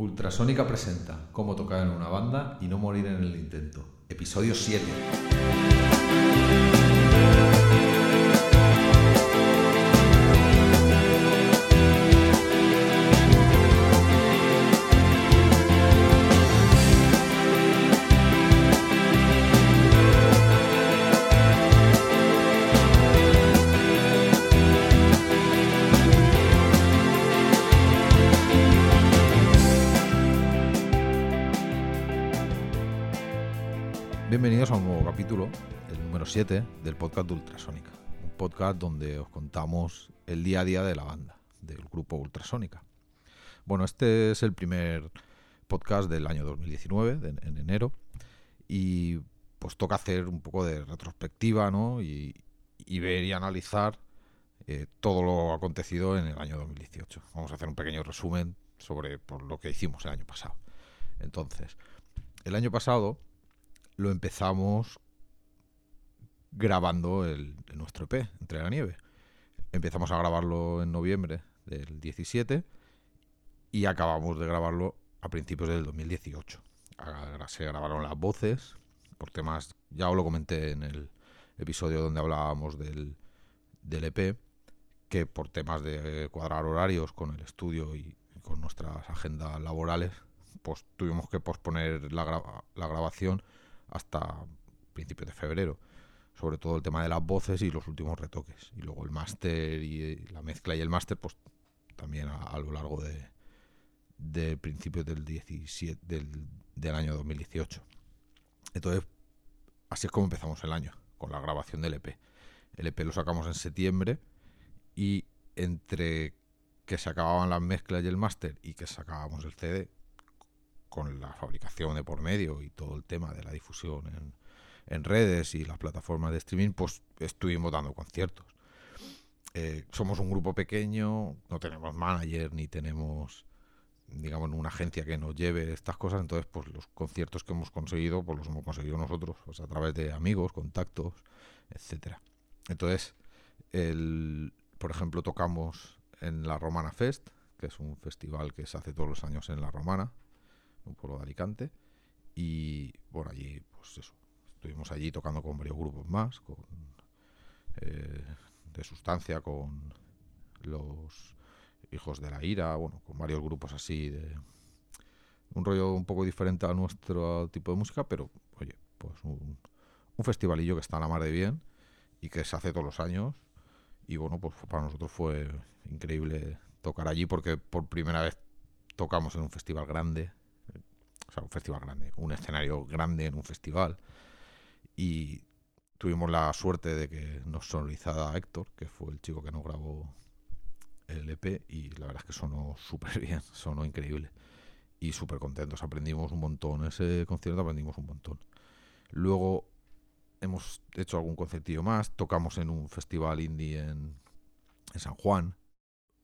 Ultrasónica presenta Cómo tocar en una banda y no morir en el intento. Episodio 7. Capítulo, el número 7 del podcast de Ultrasónica. Un podcast donde os contamos el día a día de la banda, del grupo Ultrasónica. Bueno, este es el primer podcast del año 2019, de- en enero, y pues toca hacer un poco de retrospectiva, ¿no? Y, y ver y analizar eh, todo lo acontecido en el año 2018. Vamos a hacer un pequeño resumen sobre lo que hicimos el año pasado. Entonces, el año pasado lo empezamos grabando el, nuestro EP, Entre la Nieve. Empezamos a grabarlo en noviembre del 17 y acabamos de grabarlo a principios del 2018. Ahora Se grabaron las voces por temas, ya os lo comenté en el episodio donde hablábamos del, del EP, que por temas de cuadrar horarios con el estudio y con nuestras agendas laborales, pues tuvimos que posponer la grabación hasta principios de febrero. Sobre todo el tema de las voces y los últimos retoques. Y luego el máster y eh, la mezcla y el máster, pues también a, lo largo de, de principios del 17 del, del año 2018. Entonces, así es como empezamos el año, con la grabación del EP. El EP lo sacamos en septiembre y entre que se acababan las mezclas y el máster y que sacábamos el CD, con la fabricación de por medio y todo el tema de la difusión en, redes y las plataformas de streaming, pues estuvimos dando conciertos. Eh, somos un grupo pequeño, no tenemos manager ni tenemos, digamos, una agencia que nos lleve estas cosas, entonces pues los conciertos que hemos conseguido, pues los hemos conseguido nosotros, sea, a través de amigos, contactos, etcétera. Entonces, el, por ejemplo, tocamos en la Romana Fest, que es un festival que se hace todos los años en la Romana, un pueblo de Alicante. Y bueno, allí, pues eso, estuvimos allí tocando con varios grupos más, con eh, de sustancia, con los hijos de la ira, bueno, con varios grupos así de un rollo un poco diferente a nuestro tipo de música, pero oye, pues un, un festivalillo que está a la mar de bien y que se hace todos los años. Y bueno, pues para nosotros fue increíble tocar allí porque por primera vez tocamos en un festival grande, o sea, un festival grande, un escenario grande en un festival. Y tuvimos la suerte de que nos sonorizara Héctor, que fue el chico que nos grabó el EP, y la verdad es que sonó súper bien, sonó increíble. Y súper contentos, aprendimos un montón. Ese concierto aprendimos un montón. Luego hemos hecho algún concertillo más, tocamos en un festival indie en, en San Juan,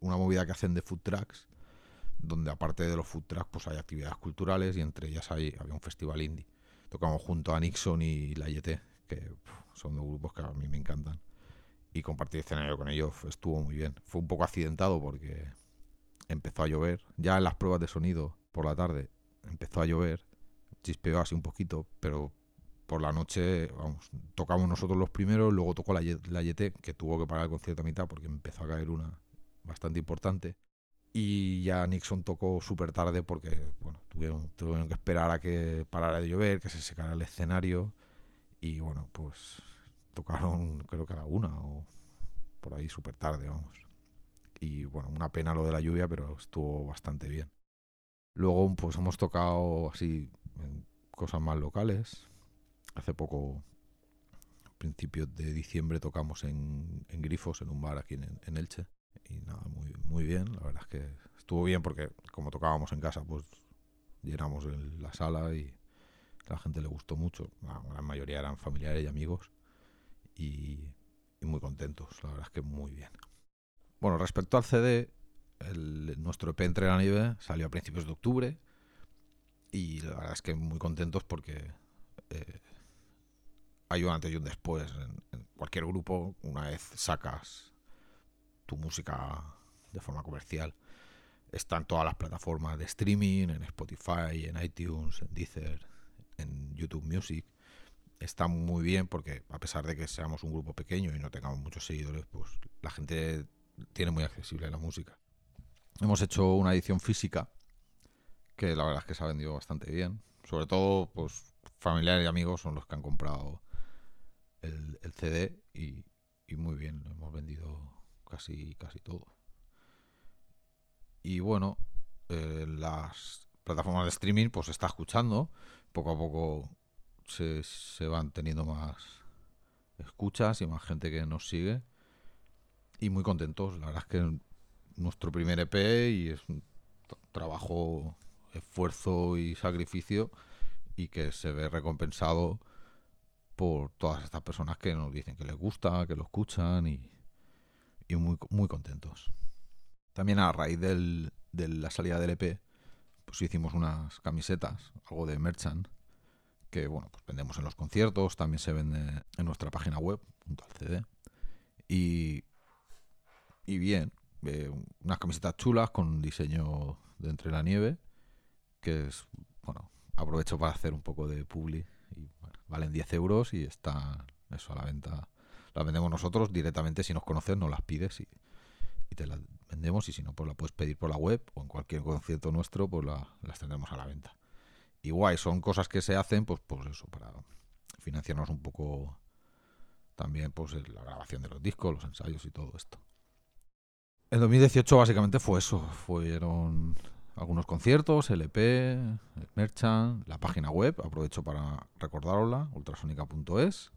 una movida que hacen de food trucks donde aparte de los food trucks pues hay actividades culturales y entre ellas hay, había un festival indie. Tocamos junto a Nixon y La Yete, que pf, son dos grupos que a mí me encantan. Y compartir escenario con ellos estuvo muy bien. Fue un poco accidentado porque empezó a llover. Ya en las pruebas de sonido por la tarde empezó a llover. Chispeó así un poquito, pero por la noche, tocamos nosotros los primeros, luego tocó la, Ye- la Yete, que tuvo que parar el concierto a mitad porque empezó a caer una bastante importante y ya Nixon tocó súper tarde porque bueno tuvieron, que esperar a que parara de llover, que se secara el escenario y bueno pues tocaron creo que a la una o por ahí súper tarde vamos. Y bueno una pena lo de la lluvia pero estuvo bastante bien. Luego pues hemos tocado así cosas más locales. Hace poco principios de diciembre tocamos en, en Grifos en un bar aquí en, en Elche y nada, muy, muy bien. La verdad es que estuvo bien porque como tocábamos en casa, pues llenamos el- la sala y la gente le gustó mucho. La gran mayoría eran familiares y amigos y, y muy contentos. La verdad es que muy bien. Bueno, respecto al CD, el- nuestro EP Entre la Nieve salió a principios de octubre y la verdad es que muy contentos porque eh, hay un antes y un después. En, en cualquier grupo, una vez sacas tu música de forma comercial, Está en todas las plataformas de streaming, en Spotify, en iTunes, en Deezer, en YouTube Music. Está muy bien porque a pesar de que seamos un grupo pequeño y no tengamos muchos seguidores, pues la gente tiene muy accesible la música. Hemos hecho una edición física que la verdad es que se ha vendido bastante bien. Sobre todo, pues familiares y amigos son los que han comprado el, CD y, muy bien, lo hemos vendido casi, casi todo. Y bueno, eh, las plataformas de streaming pues se está escuchando, poco a poco se, se van teniendo más escuchas y más gente que nos sigue y muy contentos. La verdad es que nuestro primer EP y es un trabajo, esfuerzo y sacrificio y que se ve recompensado por todas estas personas que nos dicen que les gusta, que lo escuchan y, y muy, muy contentos. También a raíz del, de la salida del EP, pues hicimos unas camisetas, algo de merchant, que bueno, pues vendemos en los conciertos, también se vende en nuestra página web, junto al CD. Y, y bien, eh, unas camisetas chulas con diseño de entre la nieve, que es, bueno, aprovecho para hacer un poco de publi. Y, valen 10 euros y está eso a la venta. Las vendemos nosotros directamente, si nos conoces, nos las pides y, te las vendemos. Y si no, pues la puedes pedir por la web o en cualquier concierto nuestro, pues las tendremos a la venta. Y guay, son cosas que se hacen, pues, pues eso, para financiarnos un poco también pues la grabación de los discos, los ensayos y todo esto. En 2018 básicamente fue eso, fueron algunos conciertos, LP, el Merchant, la página web, aprovecho para recordarosla, ultrasonica.es,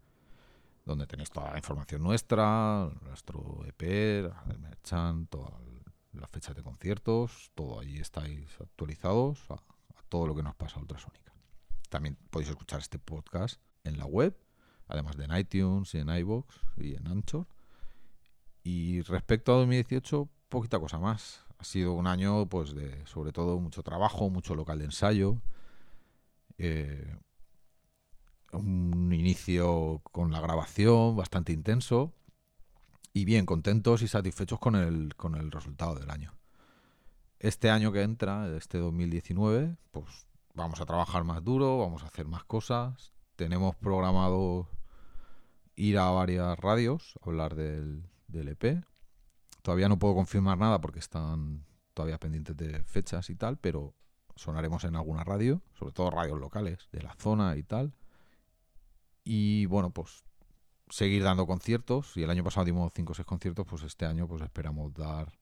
donde tenéis toda la información nuestra, nuestro EP, el Merchant, todas las fechas de conciertos, todo allí estáis actualizados a, todo lo que nos pasa a Ultrasónica. También podéis escuchar este podcast en la web, además de en iTunes y en iBox y en Anchor y respecto a 2018, poquita cosa más. Ha sido un año, pues, de sobre todo mucho trabajo, mucho local de ensayo. Eh, un inicio con la grabación bastante intenso. Y bien, contentos y satisfechos con el, con el resultado del año. Este año que entra, este 2019, pues vamos a trabajar más duro, vamos a hacer más cosas. Tenemos programado ir a varias radios, hablar del, del EP. Todavía no puedo confirmar nada porque están todavía pendientes de fechas y tal, pero sonaremos en alguna radio, sobre todo radios locales de la zona y tal. Y bueno, pues seguir dando conciertos. Y el año pasado dimos 5 o 6 conciertos, pues este año pues esperamos dar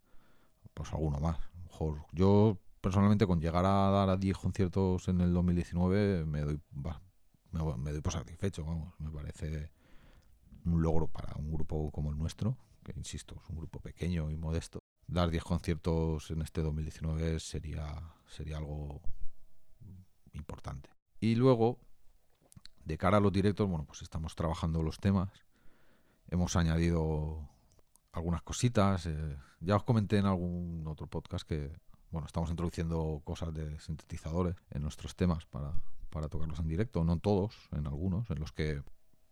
pues alguno más. yo personalmente con llegar a dar a 10 conciertos en el 2019 me doy me, doy por satisfecho, vamos, me parece un logro para un grupo como el nuestro insisto, es un grupo pequeño y modesto, dar 10 conciertos en este 2019 sería, sería algo importante. Y luego, de cara a los directos, bueno, pues estamos trabajando los temas. Hemos añadido algunas cositas. Eh, ya os comenté en algún otro podcast que, bueno, estamos introduciendo cosas de sintetizadores en nuestros temas para, para tocarlos en directo. No en todos, en algunos, en los que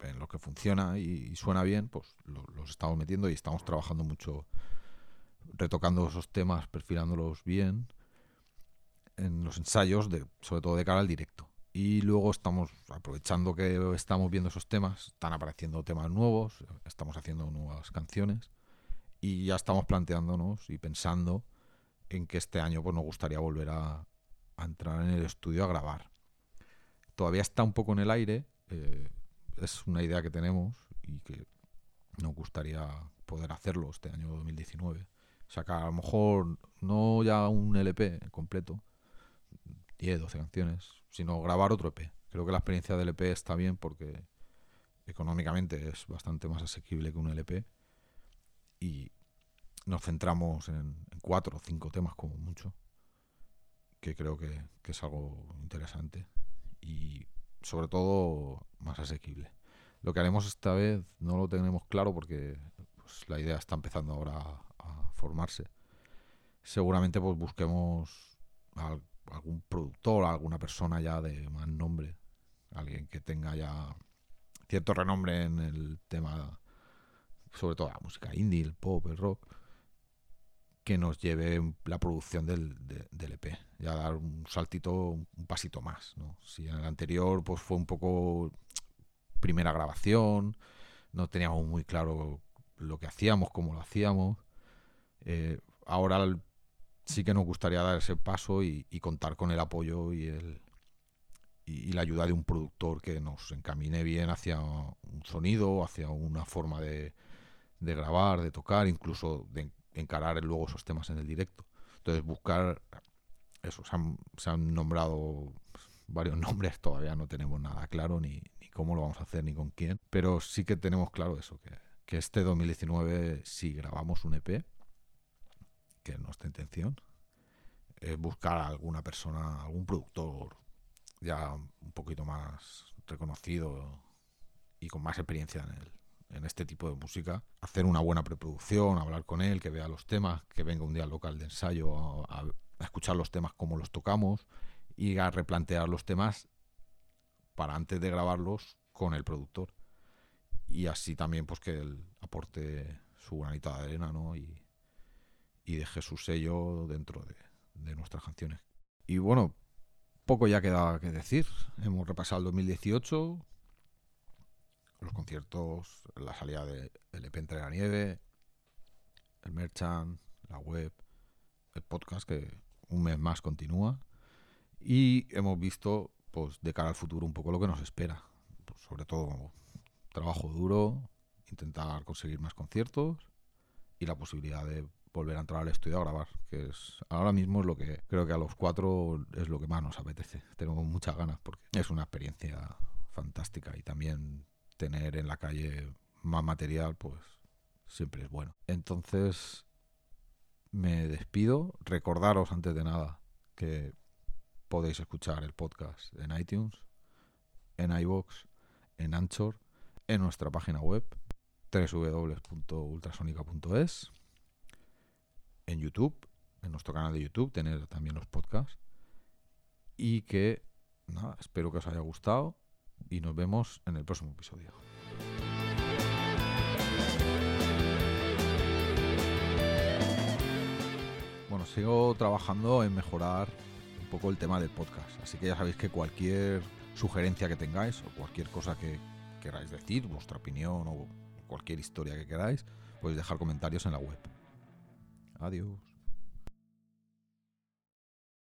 en lo que funciona y, suena bien, pues los estamos metiendo y estamos trabajando mucho, retocando esos temas, perfilándolos bien en los ensayos, de, sobre todo de cara al directo. Y luego estamos aprovechando que estamos viendo esos temas, están apareciendo temas nuevos, estamos haciendo nuevas canciones y ya estamos planteándonos y pensando en que este año pues nos gustaría volver a, entrar en el estudio a grabar. Todavía está un poco en el aire, eh, es una idea que tenemos y que nos gustaría poder hacerlo este año 2019. Sacar a lo mejor no ya un LP completo, 10, 12 canciones, sino grabar otro EP. Creo que la experiencia del EP está bien porque económicamente es bastante más asequible que un LP y nos centramos en, cuatro o cinco temas como mucho, que creo que, es algo interesante. Y sobre todo más asequible. Lo que haremos esta vez no lo tenemos claro porque pues, la idea está empezando ahora a, formarse. Seguramente pues busquemos a algún productor, alguna persona ya de más nombre, alguien que tenga ya cierto renombre en el tema, sobre todo la música indie, el pop, el rock, que nos lleve la producción del, del EP, ya dar un saltito, un pasito más. ¿no? Si en el anterior pues fue un poco primera grabación, no teníamos muy claro lo que hacíamos, cómo lo hacíamos. Eh, ahora sí que nos gustaría dar ese paso y, contar con el apoyo y, el, y, la ayuda de un productor que nos encamine bien hacia un sonido, hacia una forma de, de grabar, de tocar, incluso de encarar luego esos temas en el directo. Entonces buscar eso, se han, nombrado varios nombres, todavía no tenemos nada claro ni, ni, cómo lo vamos a hacer ni con quién, pero sí que tenemos claro eso, que, que este 2019 si grabamos un EP, que es nuestra intención, es buscar a alguna persona, algún productor ya un poquito más reconocido y con más experiencia en el, en este tipo de música, hacer una buena preproducción, hablar con él, que vea los temas, que venga un día al local de ensayo a, escuchar los temas como los tocamos y a replantear los temas para antes de grabarlos con el productor. Y así también pues que él aporte su granita de arena ¿no? y, deje su sello dentro de, de nuestras canciones. Y bueno, poco ya queda que decir. Hemos repasado el 2018, los conciertos, la salida de, del EP Entre la Nieve, el Merchant, la web, el podcast que un mes más continúa y hemos visto pues de cara al futuro un poco lo que nos espera. Pues, sobre todo trabajo duro, intentar conseguir más conciertos y la posibilidad de volver a entrar al estudio a grabar, que es ahora mismo es lo que creo que a los cuatro es lo que más nos apetece. Tenemos muchas ganas porque es una experiencia fantástica y también tener en la calle más material, pues siempre es bueno. Entonces, me despido. Recordaros antes de nada que podéis escuchar el podcast en iTunes, en iBox, en Anchor, en nuestra página web www.ultrasonica.es, en YouTube, en nuestro canal de YouTube, tener también los podcasts. Y que, nada, espero que os haya gustado y nos vemos en el próximo episodio. Bueno, sigo trabajando en mejorar un poco el tema del podcast, así que ya sabéis que cualquier sugerencia que tengáis o cualquier cosa que queráis decir, vuestra opinión o cualquier historia que queráis, podéis dejar comentarios en la web. Adiós.